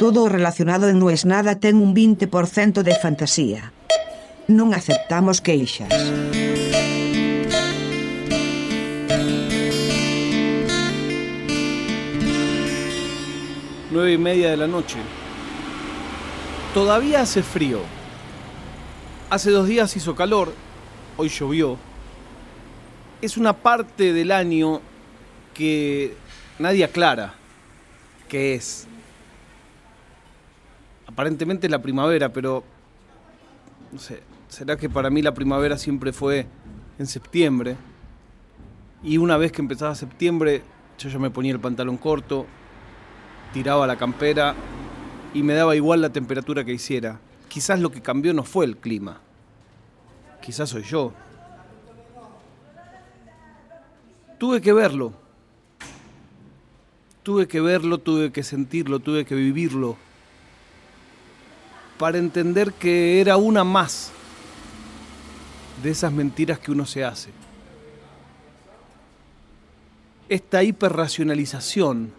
Todo relacionado en No es nada ten un 20% de fantasía. Non aceptamos queixas. Nueve y media de la noche. Todavía hace frío. Hace dos días hizo calor, hoy llovió. Es una parte del año que nadie aclara qué es. Aparentemente la primavera, pero no sé, será que para mí la primavera siempre fue en septiembre. Y una vez que empezaba septiembre, yo ya me ponía el pantalón corto, tiraba la campera y me daba igual la temperatura que hiciera. Quizás lo que cambió no fue el clima. Quizás soy yo. Tuve que verlo. Tuve que verlo, tuve que sentirlo, tuve que vivirlo. Para entender que era una más de esas mentiras que uno se hace. Esta hiperracionalización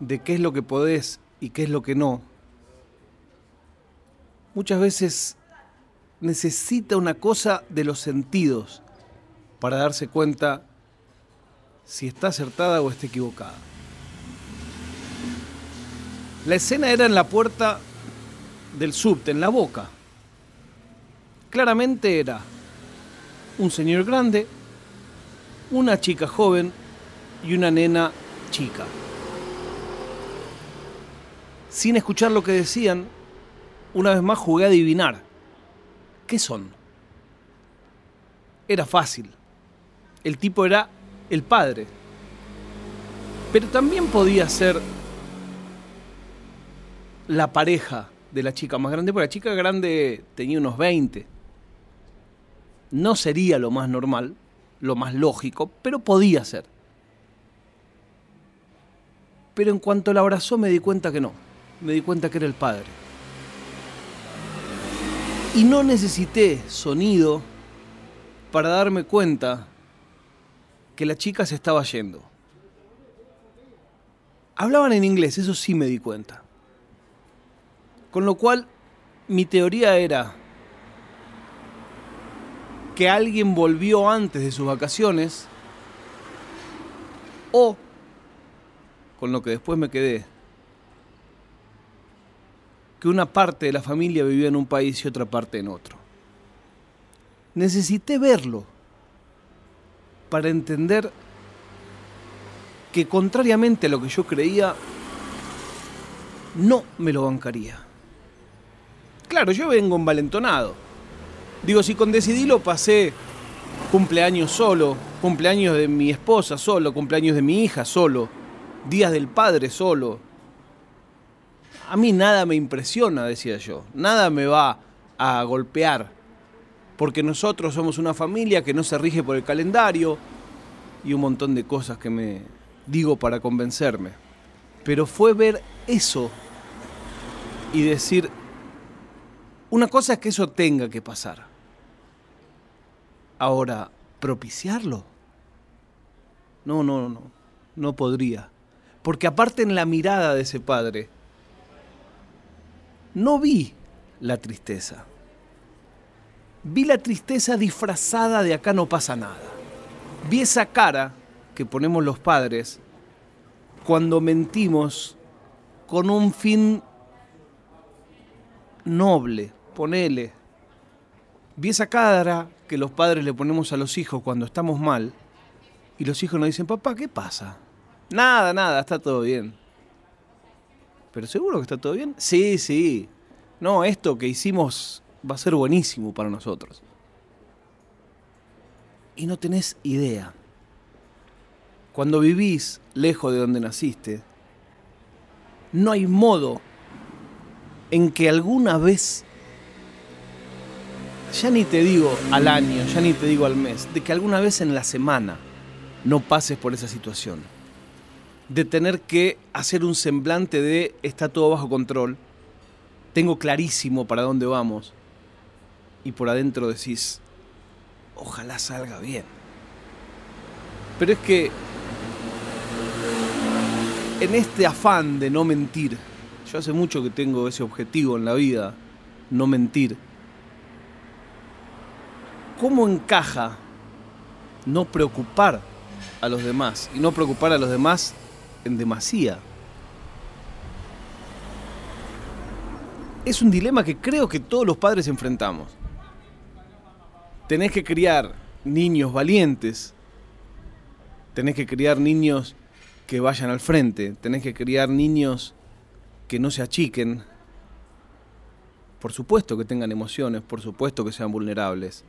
de qué es lo que podés y qué es lo que no, muchas veces necesita una cosa de los sentidos para darse cuenta si está acertada o está equivocada. La escena era en la puerta del subte, en la boca. Claramente era un señor grande, una chica joven y una nena chica. Sin escuchar lo que decían, una vez más jugué a adivinar. ¿Qué son? Era fácil. El tipo era el padre. Pero también podía ser la pareja de la chica más grande, porque la chica grande tenía unos 20. No sería lo más normal, lo más lógico, pero podía ser. Pero en cuanto la abrazó me di cuenta que no, me di cuenta que era el padre. Y no necesité sonido para darme cuenta que la chica se estaba yendo. Hablaban en inglés, eso sí me di cuenta. Con lo cual, mi teoría era que alguien volvió antes de sus vacaciones o, con lo que después me quedé, que una parte de la familia vivía en un país y otra parte en otro. Necesité verlo para entender que contrariamente a lo que yo creía, no me lo bancaría. Claro, yo vengo envalentonado. Digo, si con Decidilo pasé cumpleaños solo, cumpleaños de mi esposa solo, cumpleaños de mi hija solo, días del padre solo. A mí nada me impresiona, decía yo. Nada me va a golpear. Porque nosotros somos una familia que no se rige por el calendario y un montón de cosas que me digo para convencerme. Pero fue ver eso y decir, una cosa es que eso tenga que pasar. Ahora, propiciarlo. No, no, no, no podría. Porque aparte en la mirada de ese padre, no vi la tristeza. Vi la tristeza disfrazada de acá no pasa nada. Vi esa cara que ponemos los padres cuando mentimos con un fin noble, ponele. Vi esa cara que los padres le ponemos a los hijos cuando estamos mal y los hijos nos dicen, papá, ¿qué pasa? Nada, nada, está todo bien. ¿Pero seguro que está todo bien? Sí, sí. No, esto que hicimos va a ser buenísimo para nosotros. Y no tenés idea. Cuando vivís lejos de donde naciste, no hay modo en que alguna vez ya ni te digo al año, ya ni te digo al mes, de que alguna vez en la semana no pases por esa situación. De tener que hacer un semblante de está todo bajo control, tengo clarísimo para dónde vamos, y por adentro decís, ojalá salga bien. Pero es que en este afán de no mentir, Yo hace mucho que tengo ese objetivo en la vida, no mentir. ¿Cómo encaja no preocupar a los demás y no preocupar a los demás en demasía? Es un dilema que creo que todos los padres enfrentamos. Tenés que criar niños valientes, tenés que criar niños que vayan al frente, tenés que criar niños que no se achiquen, por supuesto que tengan emociones, por supuesto que sean vulnerables.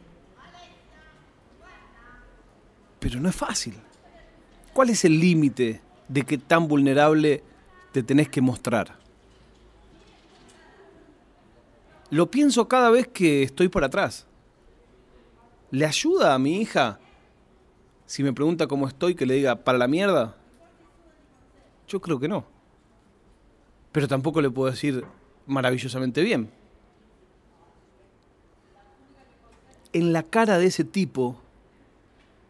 Pero no es fácil. ¿Cuál es el límite de qué tan vulnerable te tenés que mostrar? Lo pienso cada vez que estoy por atrás. ¿Le ayuda a mi hija si me pregunta cómo estoy que le diga para la mierda? Yo creo que no. Pero tampoco le puedo decir maravillosamente bien. En la cara de ese tipo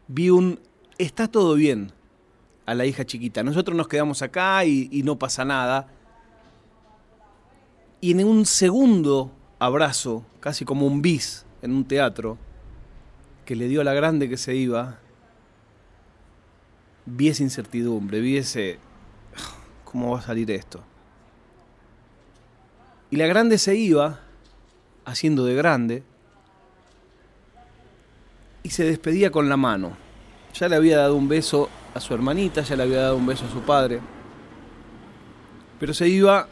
vi un está todo bien a la hija chiquita. Nosotros nos quedamos acá y, no pasa nada. Y en un segundo abrazo, casi como un bis en un teatro, que le dio a la grande que se iba, vi esa incertidumbre, vi ese... ¿Cómo va a salir esto? Y la grande se iba, haciendo de grande, y se despedía con la mano. Ya le había dado un beso a su hermanita, ya le había dado un beso a su padre, pero se iba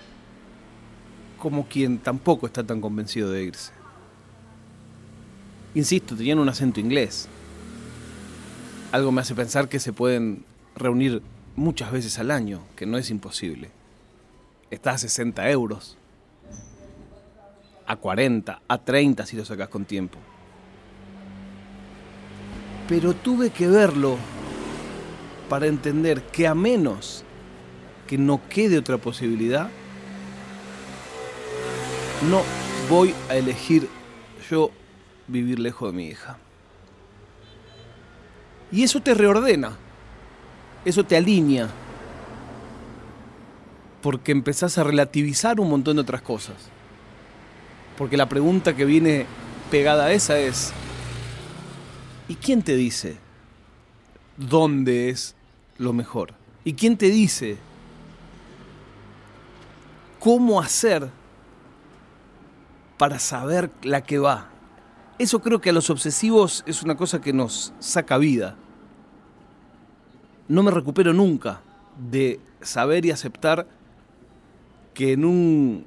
como quien tampoco está tan convencido de irse. Insisto, tenían un acento inglés. Algo me hace pensar que se pueden reunir muchas veces al año, que no es imposible. Está a 60 euros, a 40, a 30 si lo sacas con tiempo. Pero tuve que verlo para entender que a menos que no quede otra posibilidad, no voy a elegir yo vivir lejos de mi hija. Y eso te reordena, eso te alinea, porque empezás a relativizar un montón de otras cosas. Porque la pregunta que viene pegada a esa es, ¿y quién te dice dónde es lo mejor? ¿Y quién te dice cómo hacer para saber la que va? Eso creo que a los obsesivos es una cosa que nos saca vida. No me recupero nunca de saber y aceptar que en un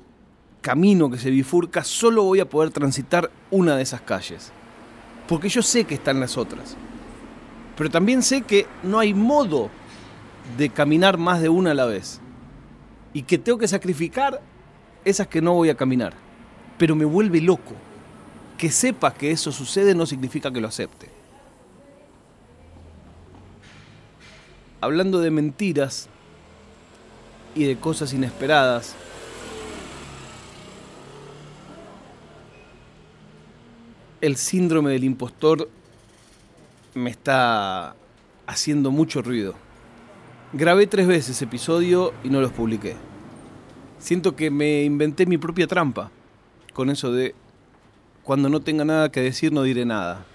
camino que se bifurca solo voy a poder transitar una de esas calles. Porque yo sé que están las otras. Pero también sé que no hay modo de caminar más de una a la vez. Y que tengo que sacrificar esas que no voy a caminar. Pero me vuelve loco que sepa que eso sucede no significa que lo acepte. Hablando de mentiras y de cosas inesperadas, el síndrome del impostor me está haciendo mucho ruido. Grabé tres veces episodio y no los publiqué. Siento que me inventé mi propia trampa con eso de cuando no tenga nada que decir no diré nada.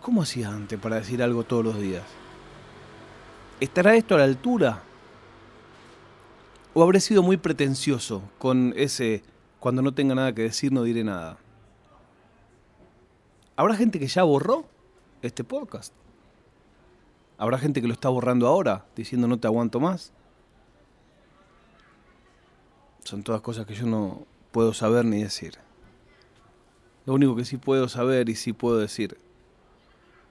¿Cómo hacía antes para decir algo todos los días? ¿Estará esto a la altura? ¿O habré sido muy pretencioso con ese cuando no tenga nada que decir no diré nada? ¿Habrá gente que ya borró este podcast? ¿Habrá gente que lo está borrando ahora, diciendo no te aguanto más? Son todas cosas que yo no puedo saber ni decir. Lo único que sí puedo saber y sí puedo decir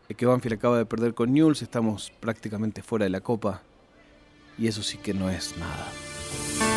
es que Banfield acaba de perder con Newell's, estamos prácticamente fuera de la copa y eso sí que no es nada.